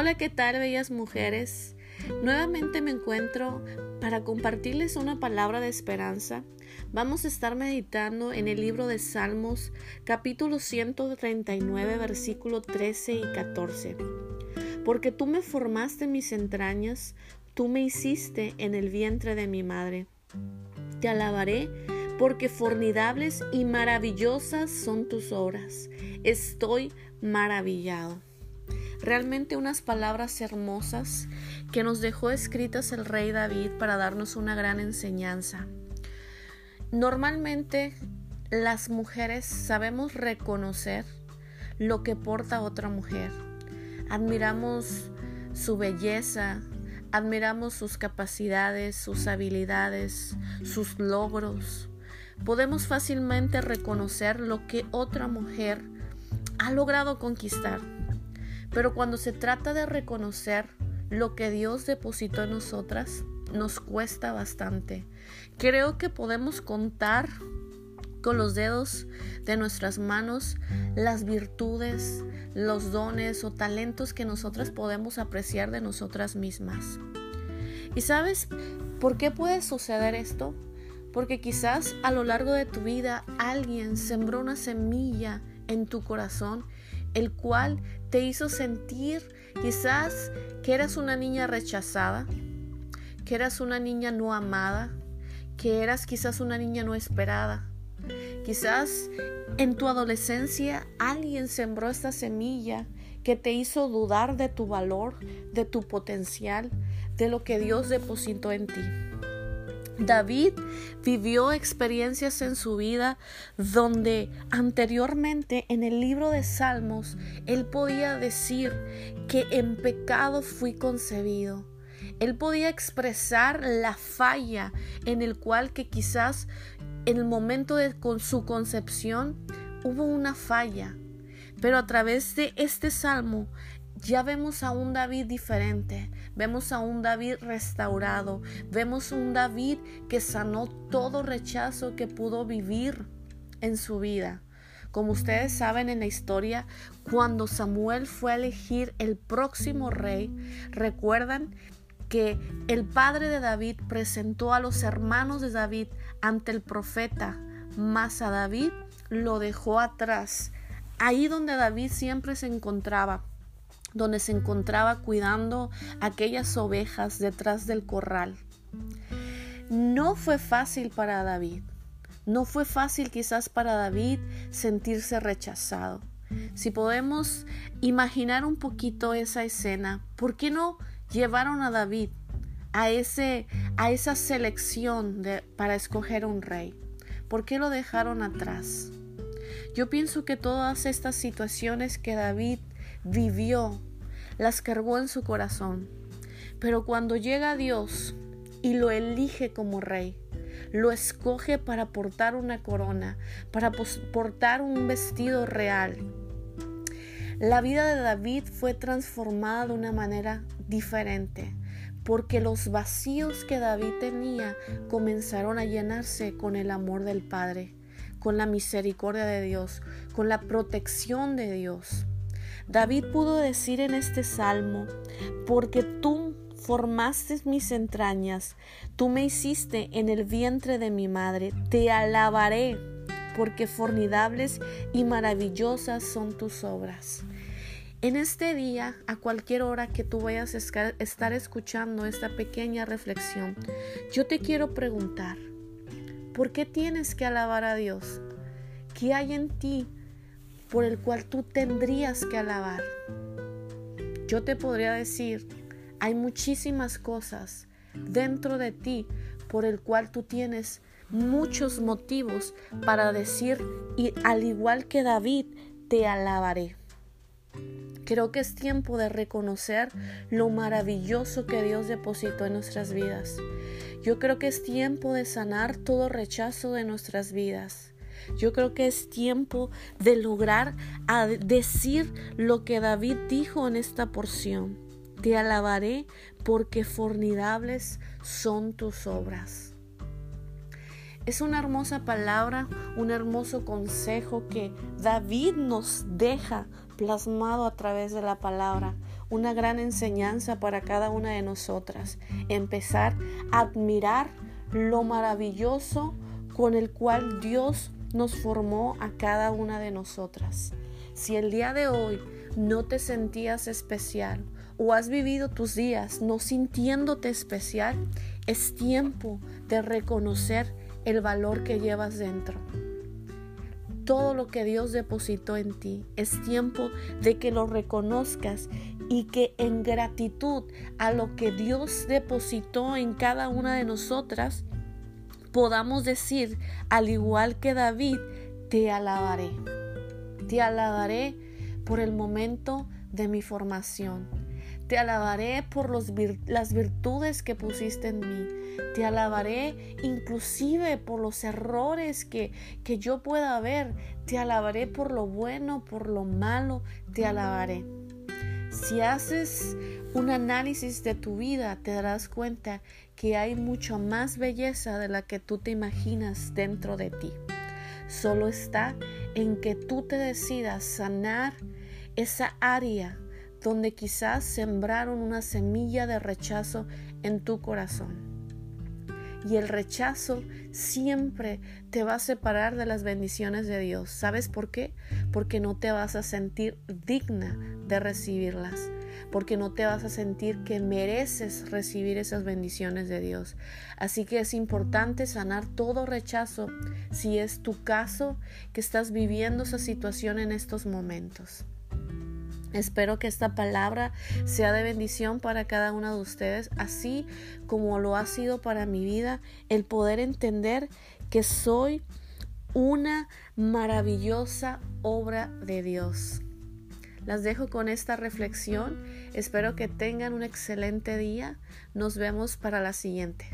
Hola, ¿qué tal, bellas mujeres? Nuevamente me encuentro para compartirles una palabra de esperanza. Vamos a estar meditando en el libro de Salmos, capítulo 139, versículo 13 y 14. Porque tú me formaste mis entrañas, tú me hiciste en el vientre de mi madre. Te alabaré porque formidables y maravillosas son tus obras. Estoy maravillado. Realmente unas palabras hermosas que nos dejó escritas el rey David para darnos una gran enseñanza. Normalmente las mujeres sabemos reconocer lo que porta otra mujer. Admiramos su belleza, admiramos sus capacidades, sus habilidades, sus logros. Podemos fácilmente reconocer lo que otra mujer ha logrado conquistar. Pero cuando se trata de reconocer lo que Dios depositó en nosotras, nos cuesta bastante. Creo que podemos contar con los dedos de nuestras manos las virtudes, los dones o talentos que nosotras podemos apreciar de nosotras mismas. ¿Y sabes por qué puede suceder esto? Porque quizás a lo largo de tu vida alguien sembró una semilla en tu corazón el cual te hizo sentir quizás que eras una niña rechazada, que eras una niña no amada, que eras quizás una niña no esperada. Quizás en tu adolescencia alguien sembró esta semilla que te hizo dudar de tu valor, de tu potencial, de lo que Dios depositó en ti. David vivió experiencias en su vida donde anteriormente en el libro de Salmos él podía decir que en pecado fui concebido. Él podía expresar la falla en el cual que quizás en el momento de su concepción hubo una falla. Pero a través de este salmo ya vemos a un David diferente, vemos a un David restaurado, vemos un David que sanó todo rechazo que pudo vivir en su vida. Como ustedes saben en la historia, cuando Samuel fue a elegir el próximo rey, recuerdan que el padre de David presentó a los hermanos de David ante el profeta, mas a David lo dejó atrás, ahí donde David siempre se encontraba donde se encontraba cuidando aquellas ovejas detrás del corral. No fue fácil para David. No fue fácil quizás para David sentirse rechazado. Si podemos imaginar un poquito esa escena, ¿por qué no llevaron a David a, ese, a esa selección de, para escoger un rey? ¿Por qué lo dejaron atrás? Yo pienso que todas estas situaciones que David vivió, las cargó en su corazón. Pero cuando llega Dios y lo elige como rey, lo escoge para portar una corona, para portar un vestido real. La vida de David fue transformada de una manera diferente, porque los vacíos que David tenía comenzaron a llenarse con el amor del Padre, con la misericordia de Dios, con la protección de Dios. David pudo decir en este salmo, porque tú formaste mis entrañas, tú me hiciste en el vientre de mi madre, te alabaré, porque formidables y maravillosas son tus obras. En este día, a cualquier hora que tú vayas a estar escuchando esta pequeña reflexión, yo te quiero preguntar, ¿por qué tienes que alabar a Dios? ¿Qué hay en ti por el cual tú tendrías que alabar. Yo te podría decir, hay muchísimas cosas dentro de ti por el cual tú tienes muchos motivos para decir, y al igual que David, te alabaré. Creo que es tiempo de reconocer lo maravilloso que Dios depositó en nuestras vidas. Yo creo que es tiempo de sanar todo rechazo de nuestras vidas. Yo creo que es tiempo de lograr decir lo que David dijo en esta porción. Te alabaré porque formidables son tus obras. Es una hermosa palabra, un hermoso consejo que David nos deja plasmado a través de la palabra. una gran enseñanza para cada una de nosotras. Empezar a admirar lo maravilloso con el cual Dios nos formó a cada una de nosotras. Si el día de hoy no te sentías especial o has vivido tus días no sintiéndote especial, es tiempo de reconocer el valor que llevas dentro. Todo lo que Dios depositó en ti, es tiempo de que lo reconozcas y que en gratitud a lo que Dios depositó en cada una de nosotras, podamos decir, al igual que David, te alabaré. Te alabaré por el momento de mi formación. Te alabaré por los las virtudes que pusiste en mí. Te alabaré inclusive por los errores que, que yo pueda ver. Te alabaré por lo bueno, por lo malo. Te alabaré. Si haces un análisis de tu vida, te darás cuenta que hay mucho más belleza de la que tú te imaginas dentro de ti. Solo está en que tú te decidas sanar esa área donde quizás sembraron una semilla de rechazo en tu corazón. Y el rechazo siempre te va a separar de las bendiciones de Dios. ¿Sabes por qué? Porque no te vas a sentir digna de recibirlas. Porque no te vas a sentir que mereces recibir esas bendiciones de Dios. Así que es importante sanar todo rechazo si es tu caso que estás viviendo esa situación en estos momentos. Espero que esta palabra sea de bendición para cada uno de ustedes, así como lo ha sido para mi vida el poder entender que soy una maravillosa obra de Dios. Las dejo con esta reflexión. Espero que tengan un excelente día. Nos vemos para la siguiente.